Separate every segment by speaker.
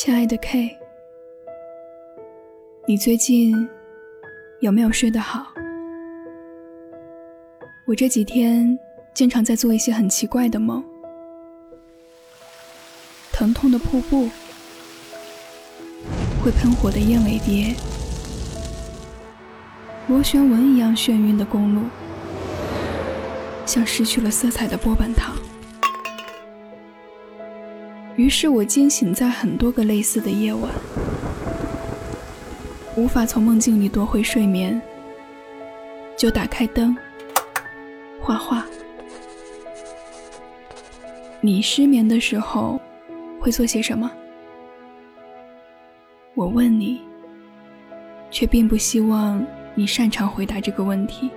Speaker 1: 亲爱的 K，你最近有没有睡得好？我这几天经常在做一些很奇怪的梦，疼痛的瀑布，会喷火的燕尾蝶，螺旋纹一样眩晕的公路，像失去了色彩的波板糖。于是我惊醒在很多个类似的夜晚，无法从梦境里夺回睡眠，就打开灯，画画。你失眠的时候会做些什么？我问你，却并不希望你擅长回答这个问题，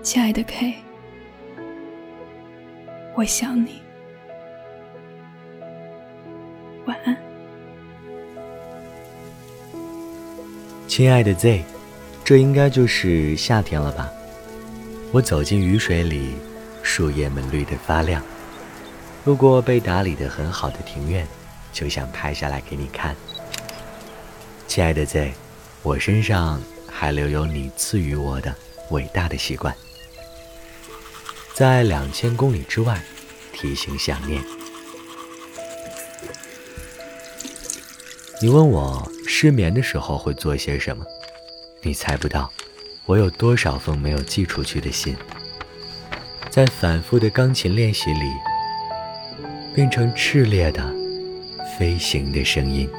Speaker 1: 亲爱的 K，我想你。晚安，
Speaker 2: 亲爱的 Z，这应该就是夏天了吧？我走进雨水里，树叶们绿得发亮。路过被打理得很好的庭院，就想拍下来给你看。亲爱的 Z，我身上还留有你赐予我的伟大的习惯，在两千公里之外，提醒想念。你问我失眠的时候会做些什么？你猜不到，我有多少封没有寄出去的信，在反复的钢琴练习里，变成炽烈的飞行的声音。